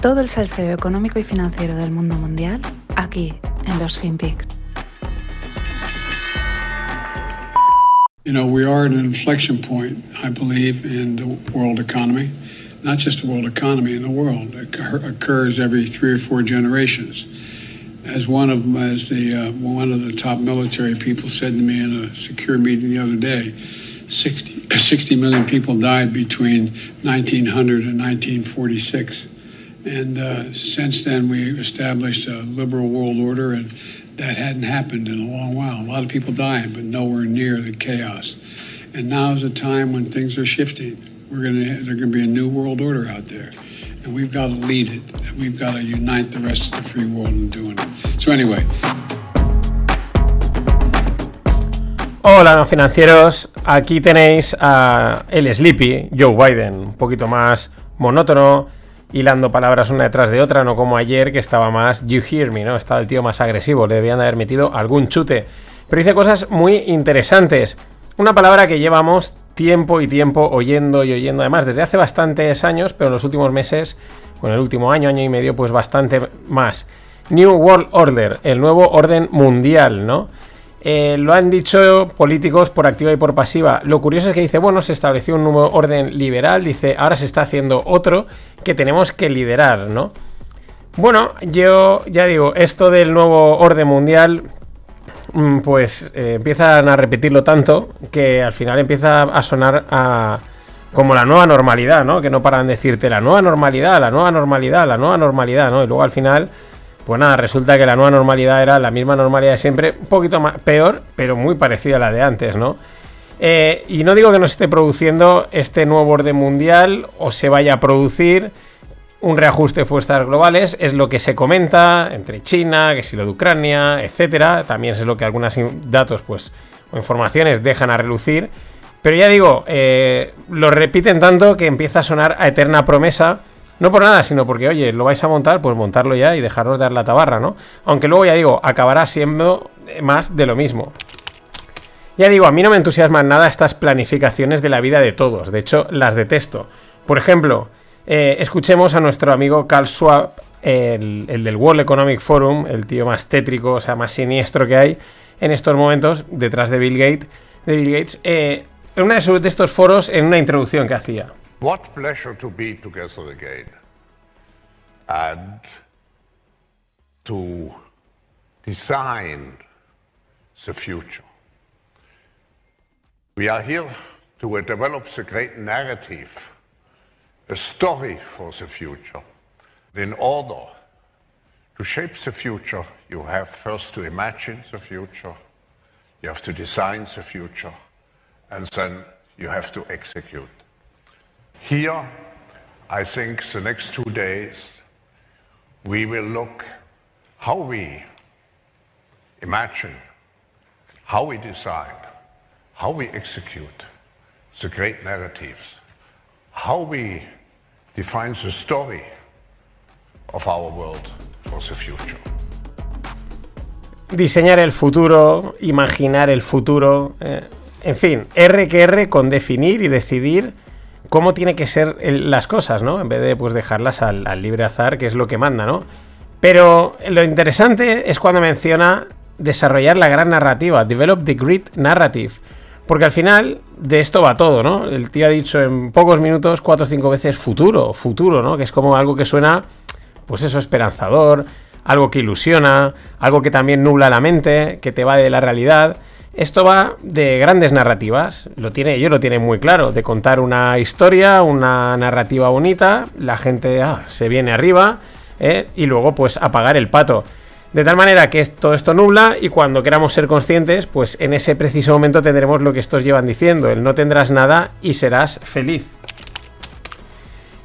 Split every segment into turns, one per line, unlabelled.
Todo el salseo económico y financiero del mundo mundial aquí en los FinPix.
You know, we are at an inflection point, I believe, in the world economy. Not just the world economy, in the world. It occurs every three or four generations. As one of them, as the uh, one of the top military people said to me in a secure meeting the other day, 60, 60 million people died between 1900 and 1946. And uh, since then, we established a liberal world order, and that hadn't happened in a long while. A lot of people dying, but nowhere near the chaos. And now is a time when things are shifting. We're gonna, there's going to be a new world order out there, and we've got to lead it. And we've got to unite the rest of the free world in doing it. So anyway.
Hola no financieros, aquí tenéis a el Sleepy, Joe Biden, un poquito más monótono, hilando palabras una detrás de otra, no como ayer que estaba más you hear me, ¿no? Estaba el tío más agresivo, le debían haber metido algún chute. Pero dice cosas muy interesantes. Una palabra que llevamos tiempo y tiempo oyendo y oyendo, además desde hace bastantes años, pero en los últimos meses, con el último año, año y medio, pues bastante más. New World Order, el nuevo orden mundial, ¿no? Eh, lo han dicho políticos por activa y por pasiva. Lo curioso es que dice, bueno, se estableció un nuevo orden liberal, dice, ahora se está haciendo otro que tenemos que liderar, ¿no? Bueno, yo ya digo, esto del nuevo orden mundial, mm, pues eh, empiezan a repetirlo tanto que al final empieza a sonar a, como la nueva normalidad, ¿no? Que no paran de decirte la nueva normalidad, la nueva normalidad, la nueva normalidad, ¿no? Y luego al final pues nada, resulta que la nueva normalidad era la misma normalidad de siempre, un poquito más, peor, pero muy parecida a la de antes, ¿no? Eh, y no digo que no se esté produciendo este nuevo orden mundial o se vaya a producir un reajuste de fuerzas globales, es lo que se comenta entre China, que si lo de Ucrania, etcétera. También es lo que algunos datos, pues, o informaciones dejan a relucir. Pero ya digo, eh, lo repiten tanto que empieza a sonar a eterna promesa no por nada, sino porque, oye, lo vais a montar, pues montarlo ya y dejaros dar la tabarra, ¿no? Aunque luego, ya digo, acabará siendo más de lo mismo. Ya digo, a mí no me entusiasman nada estas planificaciones de la vida de todos. De hecho, las detesto. Por ejemplo, eh, escuchemos a nuestro amigo Carl Schwab, el, del World Economic Forum, el tío más tétrico, o sea, más siniestro que hay en estos momentos, detrás de Bill Gates, de Bill Gates eh, en uno de estos foros, en una introducción que hacía.
What pleasure to be together again and to design the future. We are here to develop the great narrative, a story for the future. In order to shape the future, you have first to imagine the future, you have to design the future, and then you have to execute. Here, I think the next two days, we will look how we imagine, how we design, how we execute the great narratives, how we define the story of our world for the future.
Diseñar el futuro, imaginar el futuro, eh, en fin, R que R con definir y decidir cómo tiene que ser las cosas, ¿no? En vez de pues dejarlas al, libre azar, que es lo que manda, ¿no? Pero lo interesante es cuando menciona desarrollar la gran narrativa, develop the great narrative. Porque al final de esto va todo, ¿no? El tío ha dicho en pocos minutos, cuatro o cinco veces futuro, futuro, ¿no? Que es como algo que suena, pues eso, esperanzador, algo que ilusiona, algo que también nubla la mente, que te va de la realidad. Esto va de grandes narrativas, lo tiene, yo lo tiene muy claro, de contar una historia, una narrativa bonita, la gente ah, se viene arriba ¿eh? y luego pues apagar el pato. De tal manera que todo esto nubla y cuando queramos ser conscientes, pues en ese preciso momento tendremos lo que estos llevan diciendo, el no tendrás nada y serás feliz.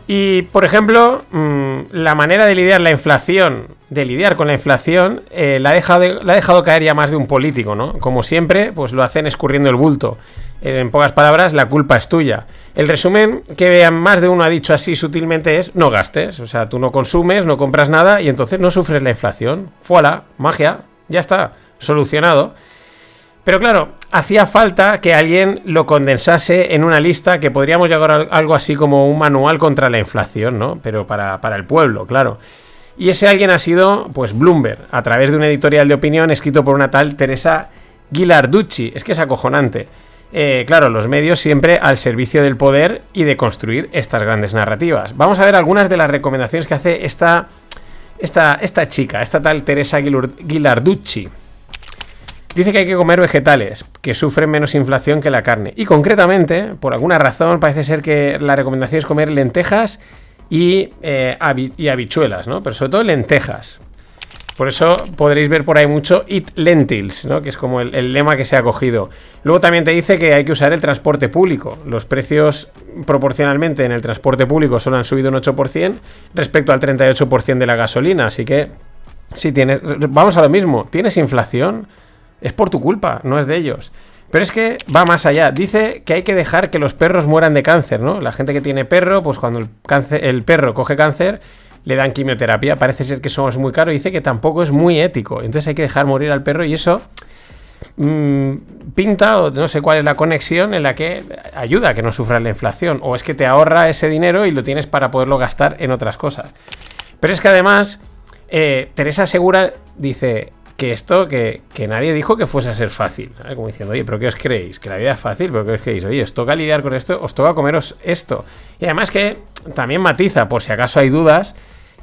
Y, por ejemplo, mm, la manera de lidiar la inflación, de lidiar con la inflación, eh, la, ha dejado, ha dejado caer ya más de un político, ¿no? Como siempre, pues lo hacen escurriendo el bulto. En pocas palabras, la culpa es tuya. El resumen que más de uno ha dicho así sutilmente es no gastes. O sea, tú no consumes, no compras nada y entonces no sufres la inflación. Fuala, magia, ya está, solucionado. Pero claro, hacía falta que alguien lo condensase en una lista que podríamos llegar algo así como un manual contra la inflación, ¿no? Pero para, para el pueblo, claro. Y ese alguien ha sido, pues, Bloomberg, a través de un editorial de opinión escrito por una tal Teresa Ghilarducci. Es que es acojonante. Eh, claro, los medios siempre al servicio del poder y de construir estas grandes narrativas. Vamos a ver algunas de las recomendaciones que hace esta, esta, esta chica, esta tal Teresa Ghilarducci. Dice que hay que comer vegetales, que sufren menos inflación que la carne. Y concretamente, por alguna razón, parece ser que la recomendación es comer lentejas y, eh, y habichuelas, ¿no? Pero sobre todo lentejas. Por eso podréis ver por ahí mucho Eat Lentils, ¿no? que es como el, lema que se ha cogido. Luego también te dice que hay que usar el transporte público. Los precios proporcionalmente en el transporte público solo han subido un 8% respecto al 38% de la gasolina. Así que, si tienes. Vamos a lo mismo, tienes inflación, es por tu culpa, no es de ellos. Pero es que va más allá. Dice que hay que dejar que los perros mueran de cáncer, ¿no? La gente que tiene perro, pues cuando el, perro coge cáncer, le dan quimioterapia. Parece ser que eso es muy caro. Dice que tampoco es muy ético. Entonces hay que dejar morir al perro y eso mm, pinta o no sé cuál es la conexión en la que ayuda a que no sufra la inflación. O es que te ahorra ese dinero y lo tienes para poderlo gastar en otras cosas. Pero es que además, eh, Teresa Segura dice, que esto, que, nadie dijo que fuese a ser fácil. Como diciendo, oye, ¿pero qué os creéis? Que la vida es fácil, ¿pero qué os creéis? Oye, os toca lidiar con esto, os toca comeros esto. Y además que también matiza, por si acaso hay dudas,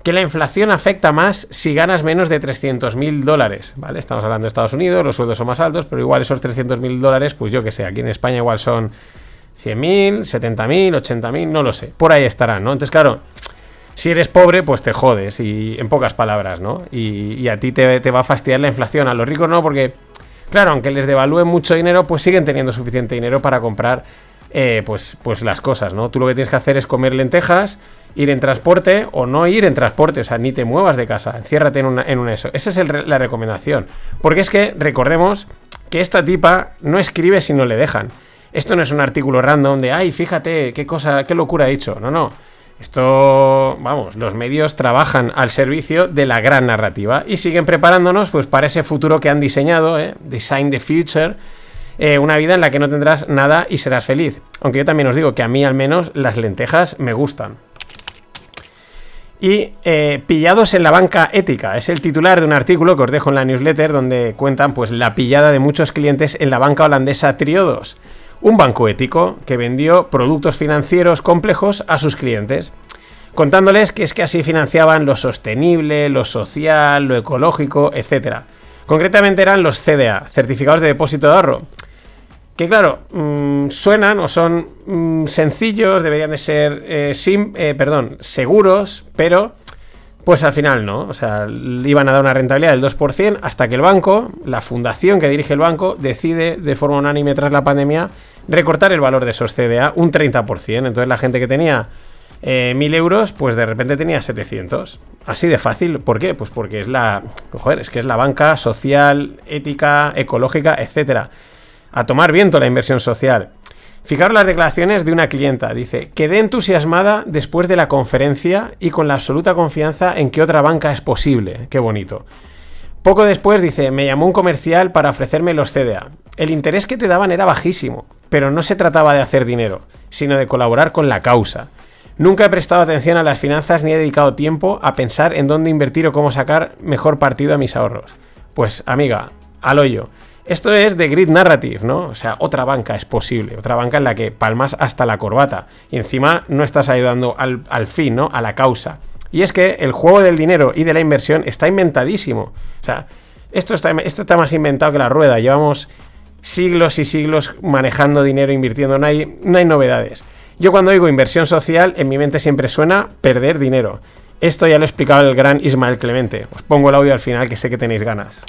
que la inflación afecta más si ganas menos de 300 mil dólares, ¿vale? Estamos hablando de Estados Unidos, los sueldos son más altos, pero igual esos 300 mil dólares, pues yo que sé, aquí en España igual son 100 mil, 70 mil, 80 mil, no lo sé, por ahí estarán, ¿no? Entonces, claro, si eres pobre, pues te jodes, y en pocas palabras, ¿no? Y, a ti te, va a fastidiar la inflación, a los ricos no, porque, claro, aunque les devalúen mucho dinero, pues siguen teniendo suficiente dinero para comprar, eh, pues, pues las cosas, ¿no? Tú lo que tienes que hacer es comer lentejas, ir en transporte o no ir en transporte, o sea, ni te muevas de casa, enciérrate en una, en eso. Esa es la recomendación. Porque es que, recordemos que esta tipa no escribe si no le dejan. Esto no es un artículo random de, ay, fíjate, qué cosa, qué locura ha dicho. No, no. Esto, vamos, los medios trabajan al servicio de la gran narrativa y siguen preparándonos pues para ese futuro que han diseñado, ¿eh? Design the Future, eh, una vida en la que no tendrás nada y serás feliz. Aunque yo también os digo que a mí al menos las lentejas me gustan. Y eh, pillados en la banca ética. Es el titular de un artículo que os dejo en la newsletter donde cuentan pues la pillada de muchos clientes en la banca holandesa Triodos un banco ético que vendió productos financieros complejos a sus clientes, contándoles que es que así financiaban lo sostenible, lo social, lo ecológico, etc. Concretamente eran los CDA, certificados de depósito de ahorro, que claro, mm, suenan o son mm, sencillos, deberían de ser eh, eh, perdón, seguros, pero pues al final no, o sea, iban a dar una rentabilidad del 2% hasta que el banco, la fundación que dirige el banco, decide de forma unánime tras la pandemia recortar el valor de esos CDA un 30%. Entonces la gente que tenía eh, 1000 euros, pues de repente tenía 700. Así de fácil. ¿Por qué? Pues porque es la, joder, es que es la banca social, ética, ecológica, etcétera. A tomar viento la inversión social. Fijaros las declaraciones de una clienta. Dice, quedé entusiasmada después de la conferencia y con la absoluta confianza en que otra banca es posible. Qué bonito. Poco después dice, me llamó un comercial para ofrecerme los CDA. El interés que te daban era bajísimo, pero no se trataba de hacer dinero, sino de colaborar con la causa. Nunca he prestado atención a las finanzas ni he dedicado tiempo a pensar en dónde invertir o cómo sacar mejor partido a mis ahorros. Pues amiga, al hoyo. Esto es de Grid Narrative, ¿no? O sea, otra banca es posible, otra banca en la que palmas hasta la corbata y encima no estás ayudando al, al fin, ¿no? A la causa. Y es que el juego del dinero y de la inversión está inventadísimo. O sea, esto está, esto está más inventado que la rueda. Llevamos siglos y siglos manejando dinero, invirtiendo. No hay, no hay novedades. Yo cuando digo inversión social, en mi mente siempre suena perder dinero. Esto ya lo explicaba el gran Ismael Clemente. Os pongo el audio al final que sé que tenéis ganas.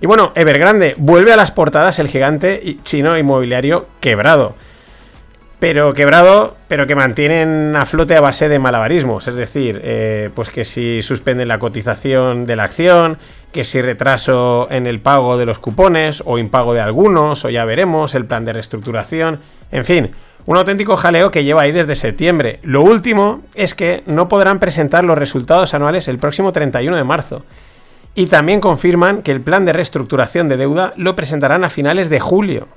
Y bueno, Evergrande vuelve a las portadas el gigante chino inmobiliario quebrado pero quebrado, pero que mantienen a flote a base de malabarismos. Es decir, eh, pues que si suspenden la cotización de la acción, que si retraso en el pago de los cupones, o impago de algunos, o ya veremos, el plan de reestructuración, en fin. Un auténtico jaleo que lleva ahí desde septiembre. Lo último es que no podrán presentar los resultados anuales el próximo 31 de marzo. Y también confirman que el plan de reestructuración de deuda lo presentarán a finales de julio.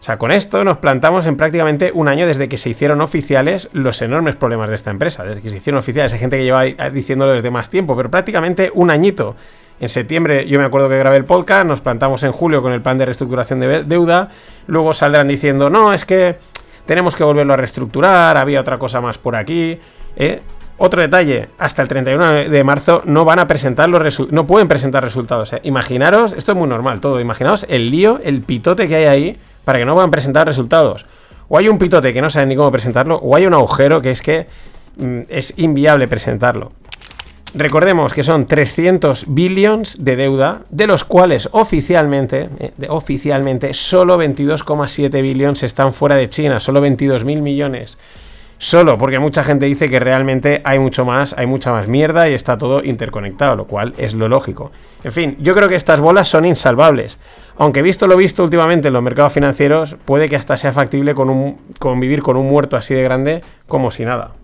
O sea, con esto nos plantamos en prácticamente un año desde que se hicieron oficiales los enormes problemas de esta empresa. Desde que se hicieron oficiales, hay gente que lleva diciéndolo desde más tiempo, pero prácticamente un añito. En septiembre, yo me acuerdo que grabé el podcast, nos plantamos en julio con el plan de reestructuración de deuda. Luego saldrán diciendo, no, es que tenemos que volverlo a reestructurar, había otra cosa más por aquí. ¿eh? Otro detalle, hasta el 31 de marzo no van a presentar los no pueden presentar resultados. ¿eh? Imaginaros, esto es muy normal todo, imaginaos el lío, el pitote que hay ahí para que no puedan presentar resultados. O hay un pitote que no saben ni cómo presentarlo, o hay un agujero que es que mm, es inviable presentarlo. Recordemos que son 300 billions de deuda, de los cuales oficialmente, eh, oficialmente solo 22,7 billions están fuera de China, solo 22 mil millones. Solo porque mucha gente dice que realmente hay mucho más, hay mucha más mierda y está todo interconectado, lo cual es lo lógico. En fin, yo creo que estas bolas son insalvables. Aunque visto lo visto últimamente en los mercados financieros, puede que hasta sea factible con un, convivir con un muerto así de grande como si nada.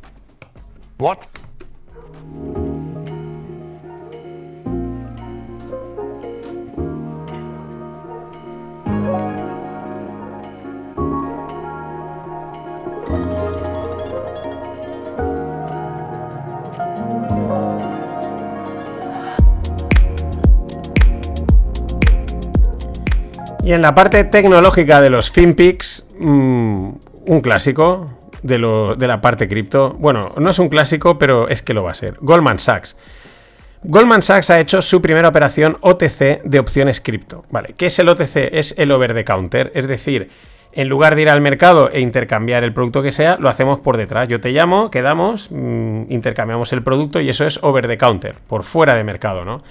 Y en la parte tecnológica de los FinPix, mm, un clásico de, la parte cripto. Bueno, no es un clásico, pero es que lo va a ser. Goldman Sachs. Goldman Sachs ha hecho su primera operación OTC de opciones cripto. Vale, ¿qué es el OTC? Es el over the counter, es decir, en lugar de ir al mercado e intercambiar el producto que sea, lo hacemos por detrás. Yo te llamo, quedamos, mm, intercambiamos el producto y eso es over the counter, por fuera de mercado, ¿no?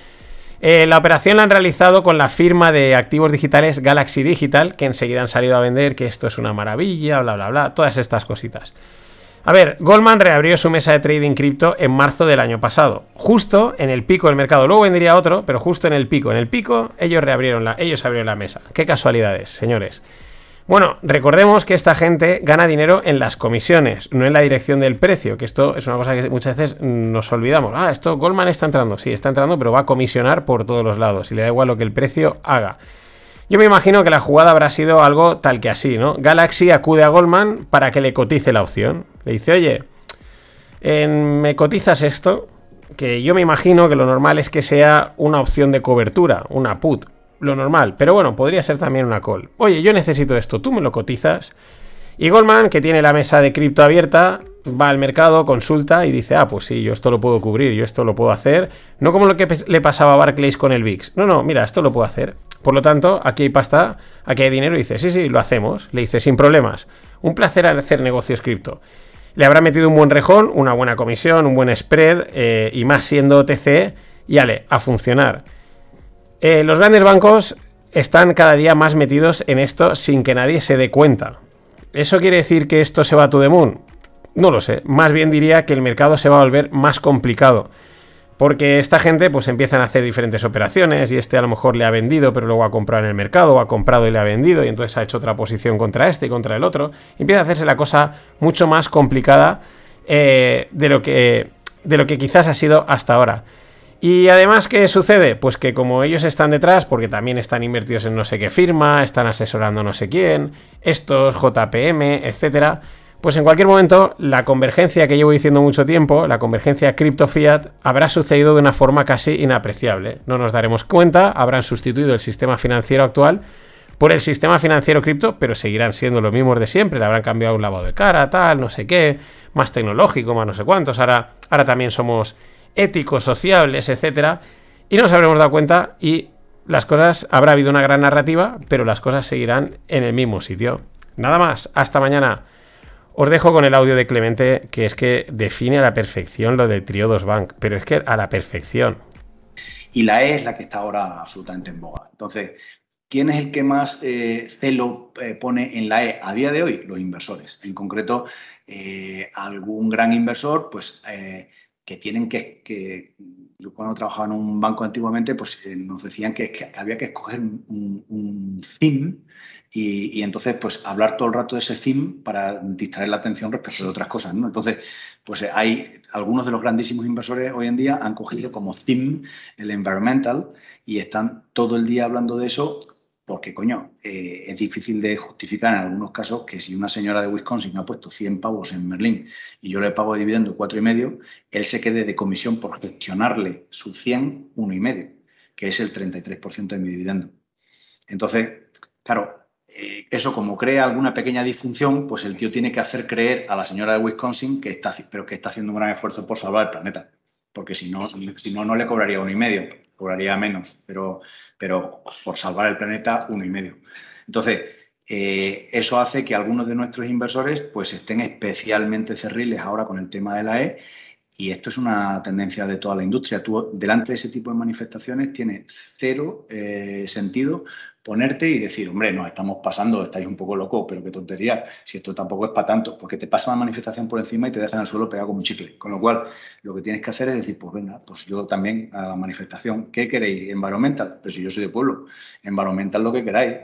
Eh, la operación la han realizado con la firma de activos digitales Galaxy Digital, que enseguida han salido a vender que esto es una maravilla, bla, bla, bla, todas estas cositas. A ver, Goldman reabrió su mesa de trading cripto en marzo del año pasado, justo en el pico del mercado. Luego vendría otro, pero justo en el pico. En el pico ellos reabrieron la, ellos abrieron la mesa. Qué casualidades, señores. Bueno, recordemos que esta gente gana dinero en las comisiones, no en la dirección del precio, que esto es una cosa que muchas veces nos olvidamos. Ah, esto Goldman está entrando, sí, está entrando, pero va a comisionar por todos los lados y le da igual lo que el precio haga. Yo me imagino que la jugada habrá sido algo tal que así, ¿no? Galaxy acude a Goldman para que le cotice la opción. Le dice, oye, me cotizas esto, que yo me imagino que lo normal es que sea una opción de cobertura, una put lo normal. Pero bueno, podría ser también una call. Oye, yo necesito esto, tú me lo cotizas. Y Goldman, que tiene la mesa de cripto abierta, va al mercado, consulta y dice, ah, pues sí, yo esto lo puedo cubrir, yo esto lo puedo hacer. No como lo que le pasaba a Barclays con el VIX. No, no, mira, esto lo puedo hacer. Por lo tanto, aquí hay pasta, aquí hay dinero. Y dice, sí, sí, lo hacemos. Le dice, sin problemas. Un placer hacer negocios cripto. Le habrá metido un buen rejón, una buena comisión, un buen spread, eh, y más siendo OTC, y ale, a funcionar. Eh, los grandes bancos están cada día más metidos en esto sin que nadie se dé cuenta. ¿Eso quiere decir que esto se va a to the moon? No lo sé. Más bien diría que el mercado se va a volver más complicado. Porque esta gente pues empiezan a hacer diferentes operaciones y este a lo mejor le ha vendido pero luego ha comprado en el mercado o ha comprado y le ha vendido y entonces ha hecho otra posición contra este y contra el otro. empieza a hacerse la cosa mucho más complicada eh, de, lo que, de lo que quizás ha sido hasta ahora. Y además, ¿qué sucede? Pues que como ellos están detrás, porque también están invertidos en no sé qué firma, están asesorando no sé quién, estos, JPM, etcétera, pues en cualquier momento la convergencia que llevo diciendo mucho tiempo, la convergencia cripto-fiat, habrá sucedido de una forma casi inapreciable. No nos daremos cuenta, habrán sustituido el sistema financiero actual por el sistema financiero cripto, pero seguirán siendo los mismos de siempre. Le habrán cambiado un lavado de cara, tal, no sé qué, más tecnológico, más no sé cuántos. Ahora, ahora también somos éticos, sociables, etcétera, y nos habremos dado cuenta y las cosas, habrá habido una gran narrativa, pero las cosas seguirán en el mismo sitio. Nada más, hasta mañana. Os dejo con el audio de Clemente, que es que define a la perfección lo del Triodos Bank, pero es que a la perfección.
Y la E es la que está ahora absolutamente en boga. Entonces, ¿quién es el que más eh, celo eh, pone en la E a día de hoy? Los inversores. En concreto, eh, algún gran inversor, pues que tienen que, yo cuando trabajaba en un banco antiguamente, pues eh, nos decían que, había que escoger un, un, theme y, entonces, pues hablar todo el rato de ese theme para distraer la atención respecto de otras cosas, ¿no? Entonces, pues hay algunos de los grandísimos inversores hoy en día han cogido como theme el environmental y están todo el día hablando de eso porque, coño, eh, es difícil de justificar en algunos casos que si una señora de Wisconsin ha puesto 100 pavos en Merlín y yo le pago de dividendo cuatro y medio, él se quede de comisión por gestionarle su 100, uno y medio, que es el 33% de mi dividendo. Entonces, claro, eh, eso como crea alguna pequeña disfunción, pues el tío tiene que hacer creer a la señora de Wisconsin que está, pero que está haciendo un gran esfuerzo por salvar el planeta. Porque si no, si no, no le cobraría uno y medio, cobraría menos, pero, pero por salvar el planeta, uno y medio. Entonces, eh, eso hace que algunos de nuestros inversores pues estén especialmente cerriles ahora con el tema de la E y esto es una tendencia de toda la industria. Tú, delante de ese tipo de manifestaciones, tiene cero eh, sentido ponerte y decir, hombre, no, estamos pasando, estáis un poco locos, pero qué tontería, si esto tampoco es para tanto, porque te pasa la manifestación por encima y te dejan el suelo pegado como un chicle. Con lo cual, lo que tienes que hacer es decir, pues venga, pues yo también a la manifestación, ¿qué queréis? Environmental, pero si yo soy de pueblo, environmental lo que queráis.